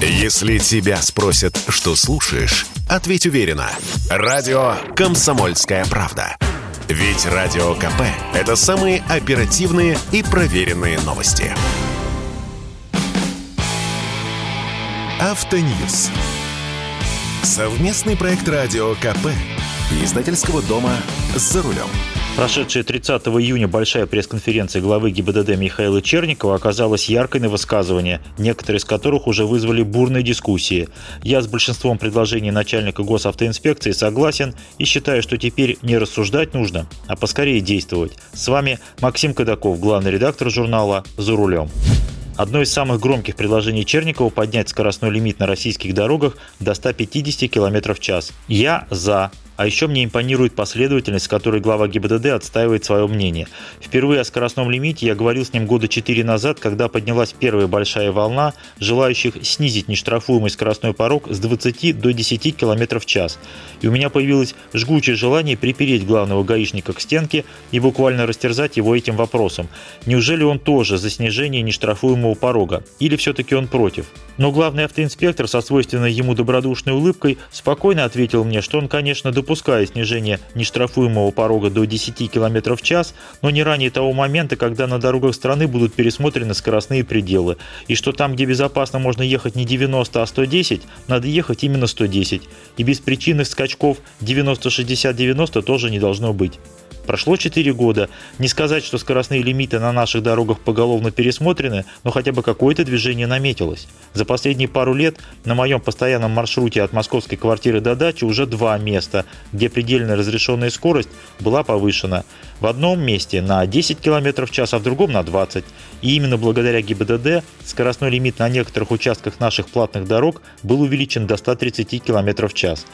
Если тебя спросят, что слушаешь, ответь уверенно. Радио «Комсомольская правда». Ведь Радио КП – это самые оперативные и проверенные новости. Автоньюз. Совместный проект Радио КП. Издательского дома «За рулем». Прошедшая 30 июня большая пресс-конференция главы ГИБДД Михаила Черникова оказалась яркой на высказывания, некоторые из которых уже вызвали бурные дискуссии. Я с большинством предложений начальника госавтоинспекции согласен и считаю, что теперь не рассуждать нужно, а поскорее действовать. С вами Максим Кадаков, главный редактор журнала «За рулем». Одно из самых громких предложений Черникова – поднять скоростной лимит на российских дорогах до 150 км в час. Я за. А еще мне импонирует последовательность, с которой глава ГИБДД отстаивает свое мнение. Впервые о скоростном лимите я говорил с ним года 4 назад, когда поднялась первая большая волна желающих снизить нештрафуемый скоростной порог с 20 до 10 км в час. И у меня появилось жгучее желание припереть главного гаишника к стенке и буквально растерзать его этим вопросом. Неужели он тоже за снижение нештрафуемого порога? Или все-таки он против? Но главный автоинспектор со свойственной ему добродушной улыбкой спокойно ответил мне, что он, конечно, допускает снижение нештрафуемого порога до 10 км в час, но не ранее того момента, когда на дорогах страны будут пересмотрены скоростные пределы, и что там, где безопасно можно ехать не 90, а 110, надо ехать именно 110, и без причинных скачков 90-60-90 тоже не должно быть. Прошло 4 года. Не сказать, что скоростные лимиты на наших дорогах поголовно пересмотрены, но хотя бы какое-то движение наметилось. За последние пару лет на моем постоянном маршруте от московской квартиры до дачи уже два места, где предельная разрешенная скорость была повышена. В одном месте на 10 км в час, а в другом на 20. И именно благодаря ГИБДД скоростной лимит на некоторых участках наших платных дорог был увеличен до 130 км в час.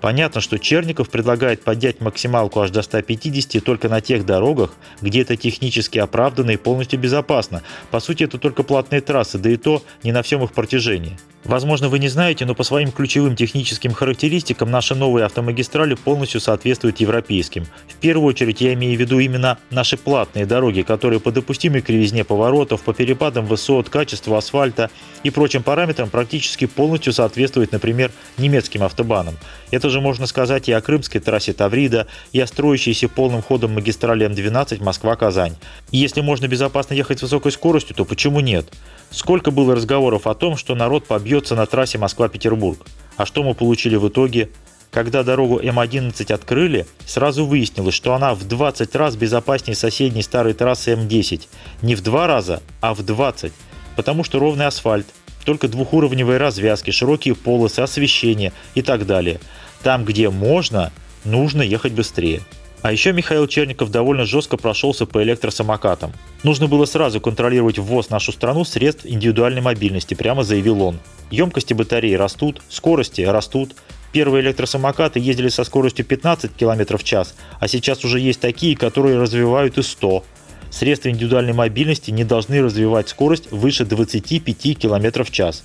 Понятно, что Черников предлагает поднять максималку аж до 150 только на тех дорогах, где это технически оправданно и полностью безопасно. По сути, это только платные трассы, да и то не на всем их протяжении. Возможно, вы не знаете, но по своим ключевым техническим характеристикам наши новые автомагистрали полностью соответствуют европейским. В первую очередь я имею в виду именно наши платные дороги, которые по допустимой кривизне поворотов, по перепадам высот, качеству асфальта и прочим параметрам практически полностью соответствуют, например, немецким автобанам. Это же можно сказать и о крымской трассе Таврида, и о строящейся полным ходом магистрали М12 Москва-Казань. И если можно безопасно ехать с высокой скоростью, то почему нет? Сколько было разговоров о том, что народ побьется на трассе Москва-Петербург. А что мы получили в итоге? Когда дорогу М11 открыли, сразу выяснилось, что она в 20 раз безопаснее соседней старой трассы М10. Не в 2 раза, а в 20. Потому что ровный асфальт, только двухуровневые развязки, широкие полосы, освещение и так далее. Там, где можно, нужно ехать быстрее. А еще Михаил Черников довольно жестко прошелся по электросамокатам. Нужно было сразу контролировать ввоз в нашу страну средств индивидуальной мобильности, прямо заявил он. Емкости батареи растут, скорости растут. Первые электросамокаты ездили со скоростью 15 км в час, а сейчас уже есть такие, которые развивают и 100 Средства индивидуальной мобильности не должны развивать скорость выше 25 км в час.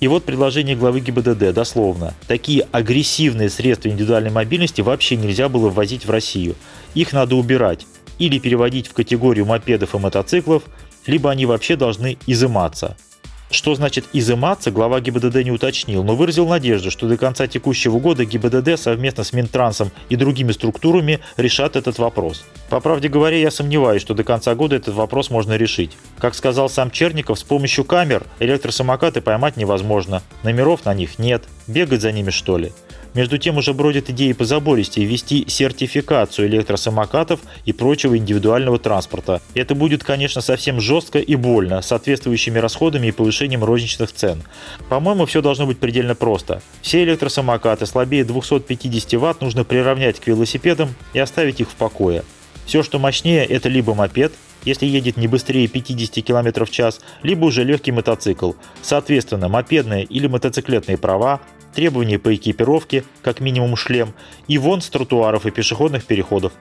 И вот предложение главы ГИБДД, дословно. Такие агрессивные средства индивидуальной мобильности вообще нельзя было ввозить в Россию. Их надо убирать или переводить в категорию мопедов и мотоциклов, либо они вообще должны изыматься. Что значит изыматься, глава ГИБДД не уточнил, но выразил надежду, что до конца текущего года ГИБДД совместно с Минтрансом и другими структурами решат этот вопрос. По правде говоря, я сомневаюсь, что до конца года этот вопрос можно решить. Как сказал сам Черников, с помощью камер электросамокаты поймать невозможно. Номеров на них нет. Бегать за ними что ли? Между тем уже бродят идеи по забористее ввести сертификацию электросамокатов и прочего индивидуального транспорта. Это будет, конечно, совсем жестко и больно, с соответствующими расходами и повышением розничных цен. По-моему, все должно быть предельно просто. Все электросамокаты слабее 250 Вт нужно приравнять к велосипедам и оставить их в покое. Все, что мощнее, это либо мопед, если едет не быстрее 50 км в час, либо уже легкий мотоцикл. Соответственно, мопедные или мотоциклетные права, требования по экипировке, как минимум шлем, и вон с тротуаров и пешеходных переходов.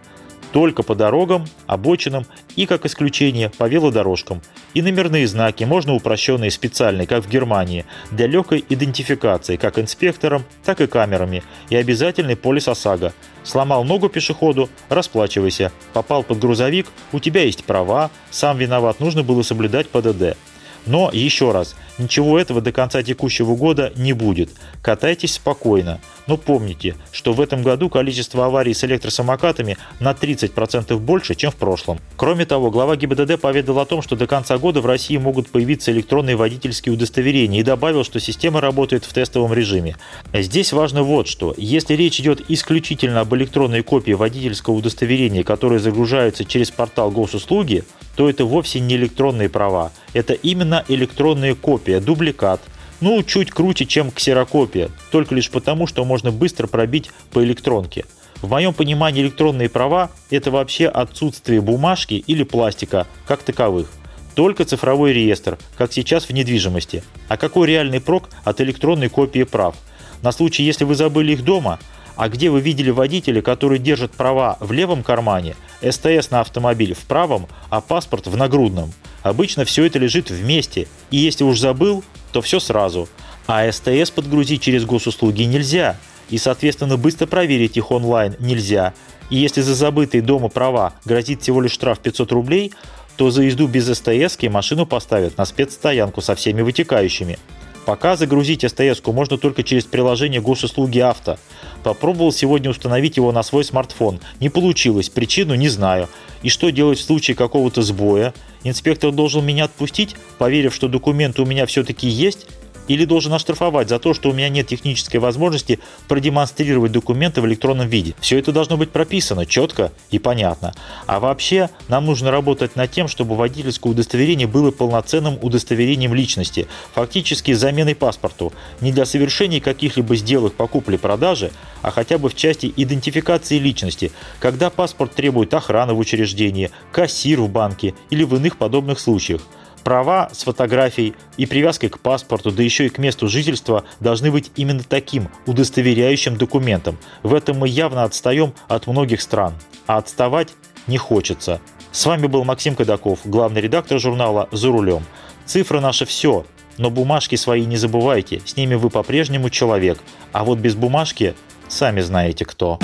Только по дорогам, обочинам и, как исключение, по велодорожкам. И номерные знаки можно упрощенные специальные, как в Германии, для легкой идентификации как инспектором, так и камерами, и обязательный полис ОСАГО. Сломал ногу пешеходу – расплачивайся. Попал под грузовик – у тебя есть права, сам виноват, нужно было соблюдать ПДД. Но, еще раз, ничего этого до конца текущего года не будет. Катайтесь спокойно. Но помните, что в этом году количество аварий с электросамокатами на 30% больше, чем в прошлом. Кроме того, глава ГИБДД поведал о том, что до конца года в России могут появиться электронные водительские удостоверения и добавил, что система работает в тестовом режиме. Здесь важно вот что. Если речь идет исключительно об электронной копии водительского удостоверения, которые загружаются через портал госуслуги, то это вовсе не электронные права. Это именно электронная копия, дубликат, ну, чуть круче, чем ксерокопия, только лишь потому, что можно быстро пробить по электронке. В моем понимании электронные права – это вообще отсутствие бумажки или пластика как таковых. Только цифровой реестр, как сейчас в недвижимости. А какой реальный прок от электронной копии прав? На случай, если вы забыли их дома, а где вы видели водителя, который держит права в левом кармане, СТС на автомобиле в правом, а паспорт в нагрудном? Обычно все это лежит вместе, и если уж забыл, то все сразу. А СТС подгрузить через госуслуги нельзя, и, соответственно, быстро проверить их онлайн нельзя. И если за забытые дома права грозит всего лишь штраф 500 рублей, то за езду без СТС машину поставят на спецстоянку со всеми вытекающими. Пока загрузить СТС можно только через приложение госуслуги авто. Попробовал сегодня установить его на свой смартфон. Не получилось, причину не знаю. И что делать в случае какого-то сбоя? Инспектор должен меня отпустить, поверив, что документы у меня все-таки есть, или должен оштрафовать за то, что у меня нет технической возможности продемонстрировать документы в электронном виде. Все это должно быть прописано четко и понятно. А вообще нам нужно работать над тем, чтобы водительское удостоверение было полноценным удостоверением личности, фактически заменой паспорту, не для совершения каких-либо сделок по купле-продаже, а хотя бы в части идентификации личности, когда паспорт требует охраны в учреждении, кассир в банке или в иных подобных случаях. Права с фотографией и привязкой к паспорту, да еще и к месту жительства, должны быть именно таким удостоверяющим документом. В этом мы явно отстаем от многих стран. А отставать не хочется. С вами был Максим Кадаков, главный редактор журнала «За рулем». Цифры наши все, но бумажки свои не забывайте, с ними вы по-прежнему человек. А вот без бумажки сами знаете кто.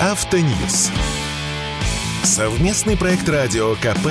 Автоньюз. Совместный проект радио КП.